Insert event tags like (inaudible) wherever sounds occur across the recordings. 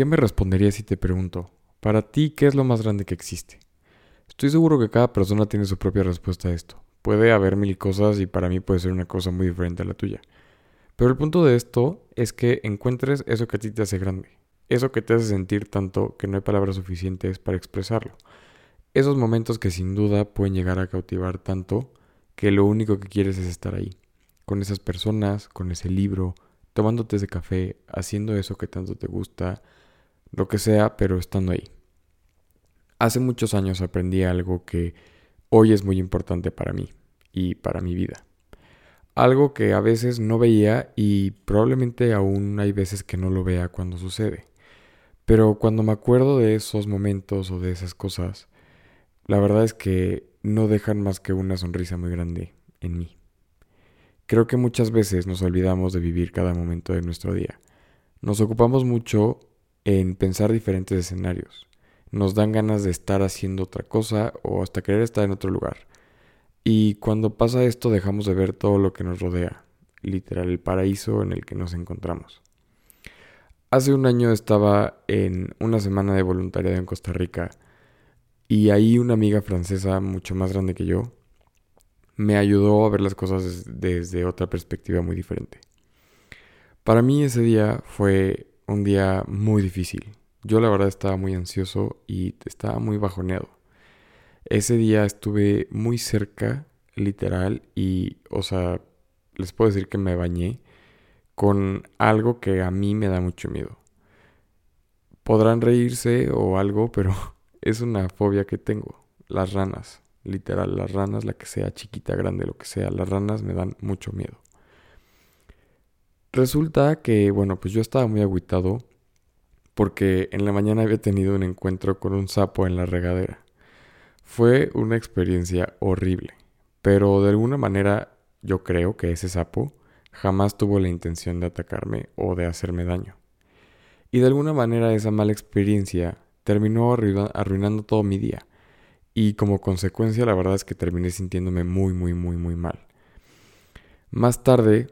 ¿qué me responderías si te pregunto, para ti, ¿qué es lo más grande que existe? Estoy seguro que cada persona tiene su propia respuesta a esto. Puede haber mil cosas y para mí puede ser una cosa muy diferente a la tuya. Pero el punto de esto es que encuentres eso que a ti te hace grande, eso que te hace sentir tanto que no hay palabras suficientes para expresarlo. Esos momentos que sin duda pueden llegar a cautivar tanto que lo único que quieres es estar ahí, con esas personas, con ese libro, tomándote ese café, haciendo eso que tanto te gusta, lo que sea, pero estando ahí. Hace muchos años aprendí algo que hoy es muy importante para mí y para mi vida. Algo que a veces no veía y probablemente aún hay veces que no lo vea cuando sucede. Pero cuando me acuerdo de esos momentos o de esas cosas, la verdad es que no dejan más que una sonrisa muy grande en mí. Creo que muchas veces nos olvidamos de vivir cada momento de nuestro día. Nos ocupamos mucho en pensar diferentes escenarios. Nos dan ganas de estar haciendo otra cosa o hasta querer estar en otro lugar. Y cuando pasa esto dejamos de ver todo lo que nos rodea, literal el paraíso en el que nos encontramos. Hace un año estaba en una semana de voluntariado en Costa Rica y ahí una amiga francesa mucho más grande que yo me ayudó a ver las cosas desde otra perspectiva muy diferente. Para mí ese día fue un día muy difícil. Yo la verdad estaba muy ansioso y estaba muy bajoneado. Ese día estuve muy cerca, literal, y, o sea, les puedo decir que me bañé con algo que a mí me da mucho miedo. Podrán reírse o algo, pero (laughs) es una fobia que tengo. Las ranas, literal, las ranas, la que sea, chiquita, grande, lo que sea, las ranas me dan mucho miedo. Resulta que, bueno, pues yo estaba muy agüitado porque en la mañana había tenido un encuentro con un sapo en la regadera. Fue una experiencia horrible, pero de alguna manera yo creo que ese sapo jamás tuvo la intención de atacarme o de hacerme daño. Y de alguna manera esa mala experiencia terminó arruinando todo mi día. Y como consecuencia la verdad es que terminé sintiéndome muy, muy, muy, muy mal. Más tarde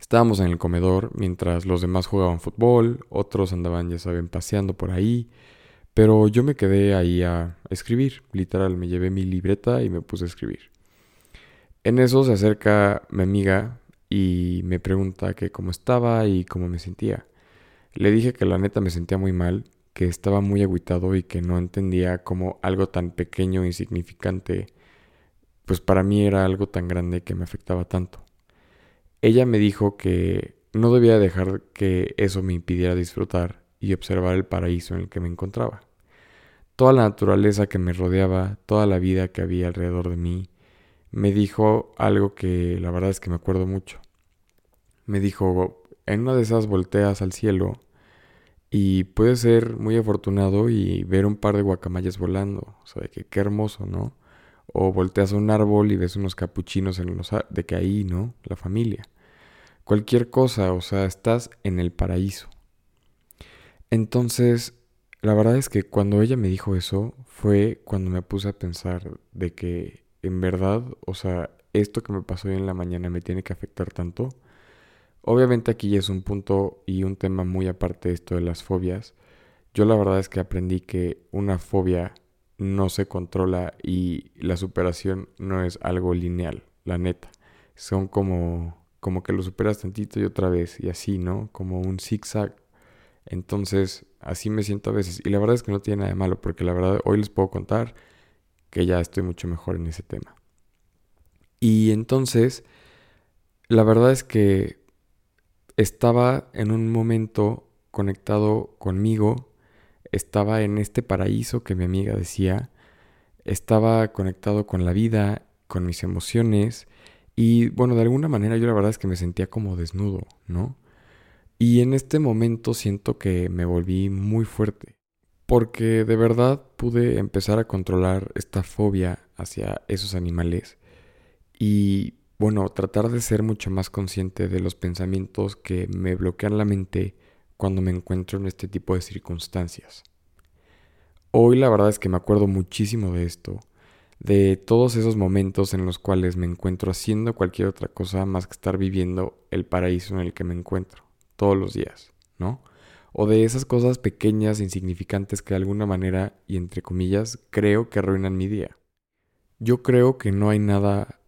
Estábamos en el comedor mientras los demás jugaban fútbol, otros andaban, ya saben, paseando por ahí, pero yo me quedé ahí a escribir, literal, me llevé mi libreta y me puse a escribir. En eso se acerca mi amiga y me pregunta que cómo estaba y cómo me sentía. Le dije que la neta me sentía muy mal, que estaba muy agüitado y que no entendía cómo algo tan pequeño e insignificante, pues para mí era algo tan grande que me afectaba tanto. Ella me dijo que no debía dejar que eso me impidiera disfrutar y observar el paraíso en el que me encontraba. Toda la naturaleza que me rodeaba, toda la vida que había alrededor de mí, me dijo algo que la verdad es que me acuerdo mucho. Me dijo, en una de esas volteas al cielo y puedes ser muy afortunado y ver un par de guacamayas volando. O sea, de que qué hermoso, ¿no? O volteas a un árbol y ves unos capuchinos en los de que ahí, ¿no? La familia. Cualquier cosa, o sea, estás en el paraíso. Entonces, la verdad es que cuando ella me dijo eso, fue cuando me puse a pensar de que en verdad, o sea, esto que me pasó hoy en la mañana me tiene que afectar tanto. Obviamente aquí es un punto y un tema muy aparte de esto de las fobias. Yo la verdad es que aprendí que una fobia no se controla y la superación no es algo lineal, la neta. Son como, como que lo superas tantito y otra vez y así, ¿no? Como un zigzag. Entonces, así me siento a veces. Y la verdad es que no tiene nada de malo, porque la verdad hoy les puedo contar que ya estoy mucho mejor en ese tema. Y entonces, la verdad es que estaba en un momento conectado conmigo estaba en este paraíso que mi amiga decía, estaba conectado con la vida, con mis emociones y bueno, de alguna manera yo la verdad es que me sentía como desnudo, ¿no? Y en este momento siento que me volví muy fuerte, porque de verdad pude empezar a controlar esta fobia hacia esos animales y bueno, tratar de ser mucho más consciente de los pensamientos que me bloquean la mente cuando me encuentro en este tipo de circunstancias. Hoy la verdad es que me acuerdo muchísimo de esto, de todos esos momentos en los cuales me encuentro haciendo cualquier otra cosa más que estar viviendo el paraíso en el que me encuentro, todos los días, ¿no? o de esas cosas pequeñas, insignificantes que de alguna manera, y entre comillas, creo que arruinan mi día. Yo creo que no hay nada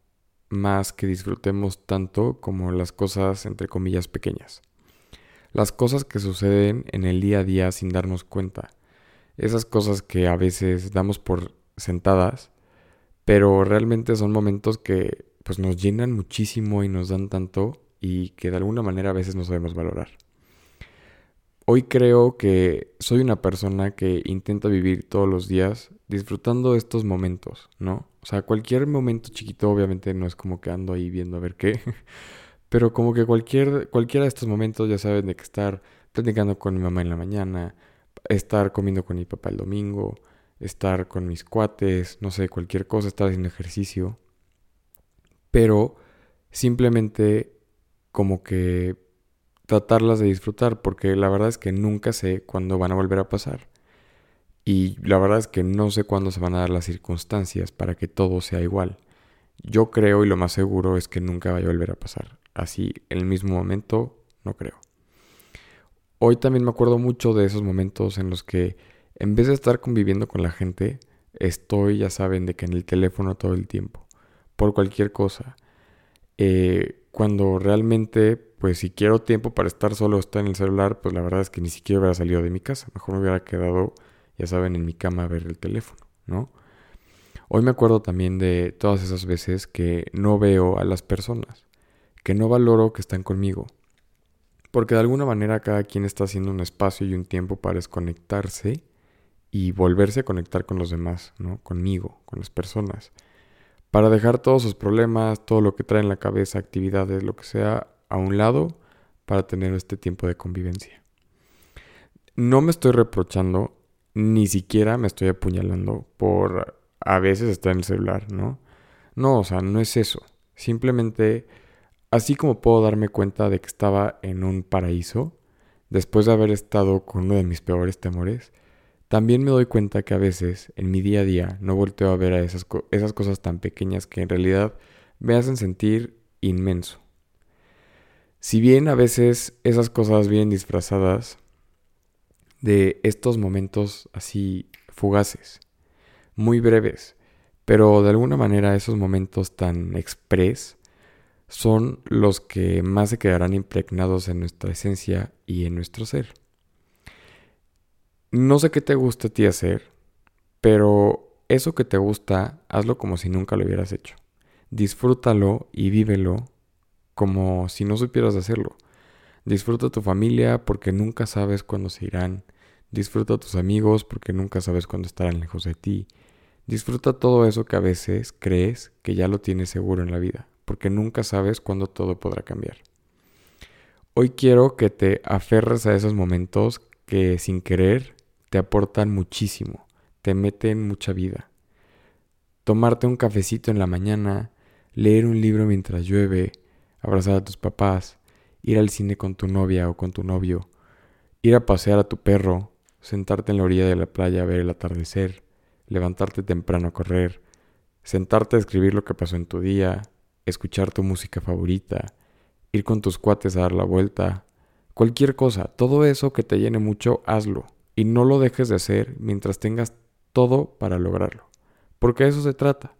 más que disfrutemos tanto como las cosas, entre comillas, pequeñas. Las cosas que suceden en el día a día sin darnos cuenta. Esas cosas que a veces damos por sentadas, pero realmente son momentos que pues nos llenan muchísimo y nos dan tanto y que de alguna manera a veces no sabemos valorar. Hoy creo que soy una persona que intenta vivir todos los días disfrutando estos momentos, ¿no? O sea, cualquier momento chiquito obviamente no es como que ando ahí viendo a ver qué, (laughs) pero como que cualquier, cualquiera de estos momentos ya saben de que estar platicando con mi mamá en la mañana, estar comiendo con mi papá el domingo, estar con mis cuates, no sé, cualquier cosa, estar haciendo ejercicio, pero simplemente como que tratarlas de disfrutar, porque la verdad es que nunca sé cuándo van a volver a pasar. Y la verdad es que no sé cuándo se van a dar las circunstancias para que todo sea igual. Yo creo y lo más seguro es que nunca vaya a volver a pasar. Así, en el mismo momento, no creo. Hoy también me acuerdo mucho de esos momentos en los que, en vez de estar conviviendo con la gente, estoy, ya saben, de que en el teléfono todo el tiempo, por cualquier cosa. Eh, cuando realmente, pues si quiero tiempo para estar solo estar en el celular, pues la verdad es que ni siquiera hubiera salido de mi casa. Mejor me hubiera quedado, ya saben, en mi cama a ver el teléfono, ¿no? Hoy me acuerdo también de todas esas veces que no veo a las personas, que no valoro que están conmigo. Porque de alguna manera cada quien está haciendo un espacio y un tiempo para desconectarse y volverse a conectar con los demás, ¿no? Conmigo, con las personas para dejar todos sus problemas, todo lo que trae en la cabeza, actividades, lo que sea, a un lado para tener este tiempo de convivencia. No me estoy reprochando, ni siquiera me estoy apuñalando por a veces estar en el celular, ¿no? No, o sea, no es eso. Simplemente, así como puedo darme cuenta de que estaba en un paraíso, después de haber estado con uno de mis peores temores, también me doy cuenta que a veces en mi día a día no volteo a ver a esas, esas cosas tan pequeñas que en realidad me hacen sentir inmenso. Si bien a veces esas cosas vienen disfrazadas de estos momentos así fugaces, muy breves, pero de alguna manera esos momentos tan express son los que más se quedarán impregnados en nuestra esencia y en nuestro ser. No sé qué te gusta a ti hacer, pero eso que te gusta, hazlo como si nunca lo hubieras hecho. Disfrútalo y vívelo como si no supieras hacerlo. Disfruta tu familia porque nunca sabes cuándo se irán. Disfruta a tus amigos porque nunca sabes cuándo estarán lejos de ti. Disfruta todo eso que a veces crees que ya lo tienes seguro en la vida, porque nunca sabes cuándo todo podrá cambiar. Hoy quiero que te aferres a esos momentos que sin querer te aportan muchísimo, te meten mucha vida. Tomarte un cafecito en la mañana, leer un libro mientras llueve, abrazar a tus papás, ir al cine con tu novia o con tu novio, ir a pasear a tu perro, sentarte en la orilla de la playa a ver el atardecer, levantarte temprano a correr, sentarte a escribir lo que pasó en tu día, escuchar tu música favorita, ir con tus cuates a dar la vuelta, cualquier cosa, todo eso que te llene mucho, hazlo y no lo dejes de hacer mientras tengas todo para lograrlo. Porque eso se trata,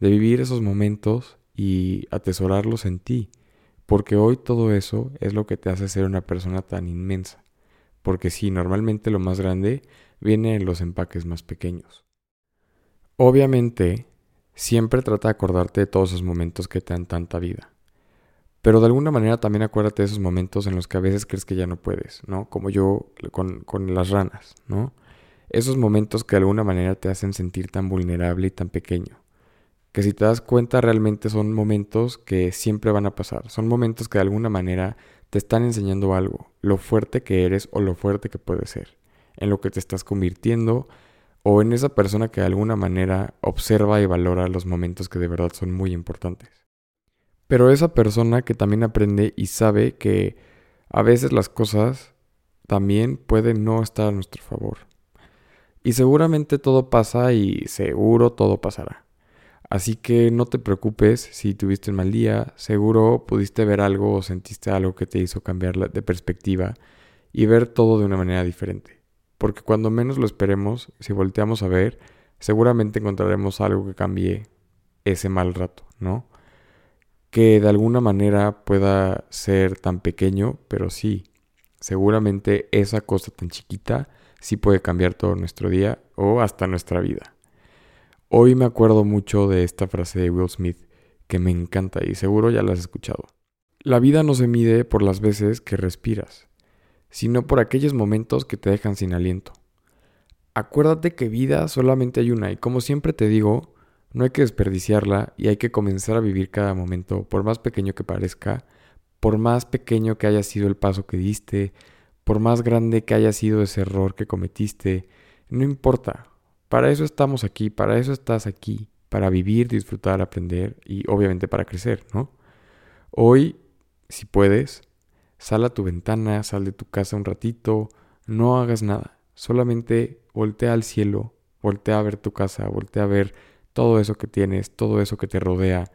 de vivir esos momentos y atesorarlos en ti. Porque hoy todo eso es lo que te hace ser una persona tan inmensa. Porque sí, normalmente lo más grande viene en los empaques más pequeños. Obviamente, siempre trata de acordarte de todos esos momentos que te dan tanta vida. Pero de alguna manera también acuérdate de esos momentos en los que a veces crees que ya no puedes, ¿no? Como yo con, con las ranas, ¿no? Esos momentos que de alguna manera te hacen sentir tan vulnerable y tan pequeño. Que si te das cuenta realmente son momentos que siempre van a pasar. Son momentos que de alguna manera te están enseñando algo. Lo fuerte que eres o lo fuerte que puedes ser. En lo que te estás convirtiendo o en esa persona que de alguna manera observa y valora los momentos que de verdad son muy importantes. Pero esa persona que también aprende y sabe que a veces las cosas también pueden no estar a nuestro favor. Y seguramente todo pasa y seguro todo pasará. Así que no te preocupes si tuviste un mal día, seguro pudiste ver algo o sentiste algo que te hizo cambiar de perspectiva y ver todo de una manera diferente. Porque cuando menos lo esperemos, si volteamos a ver, seguramente encontraremos algo que cambie ese mal rato, ¿no? Que de alguna manera pueda ser tan pequeño, pero sí, seguramente esa cosa tan chiquita sí puede cambiar todo nuestro día o hasta nuestra vida. Hoy me acuerdo mucho de esta frase de Will Smith que me encanta y seguro ya la has escuchado. La vida no se mide por las veces que respiras, sino por aquellos momentos que te dejan sin aliento. Acuérdate que vida solamente hay una y como siempre te digo, no hay que desperdiciarla y hay que comenzar a vivir cada momento, por más pequeño que parezca, por más pequeño que haya sido el paso que diste, por más grande que haya sido ese error que cometiste, no importa. Para eso estamos aquí, para eso estás aquí, para vivir, disfrutar, aprender y obviamente para crecer, ¿no? Hoy, si puedes, sal a tu ventana, sal de tu casa un ratito, no hagas nada, solamente voltea al cielo, voltea a ver tu casa, voltea a ver todo eso que tienes, todo eso que te rodea.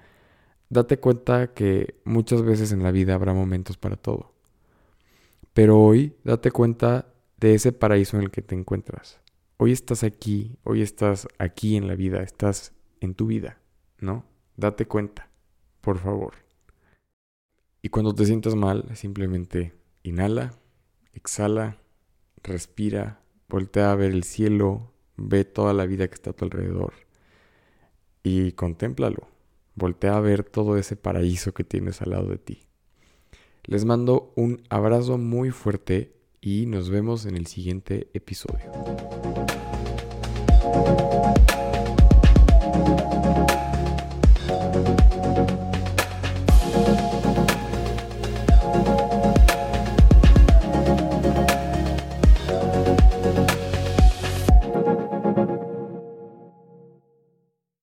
Date cuenta que muchas veces en la vida habrá momentos para todo. Pero hoy date cuenta de ese paraíso en el que te encuentras. Hoy estás aquí, hoy estás aquí en la vida, estás en tu vida, ¿no? Date cuenta, por favor. Y cuando te sientas mal, simplemente inhala, exhala, respira, voltea a ver el cielo, ve toda la vida que está a tu alrededor y contémplalo. Voltea a ver todo ese paraíso que tienes al lado de ti. Les mando un abrazo muy fuerte y nos vemos en el siguiente episodio.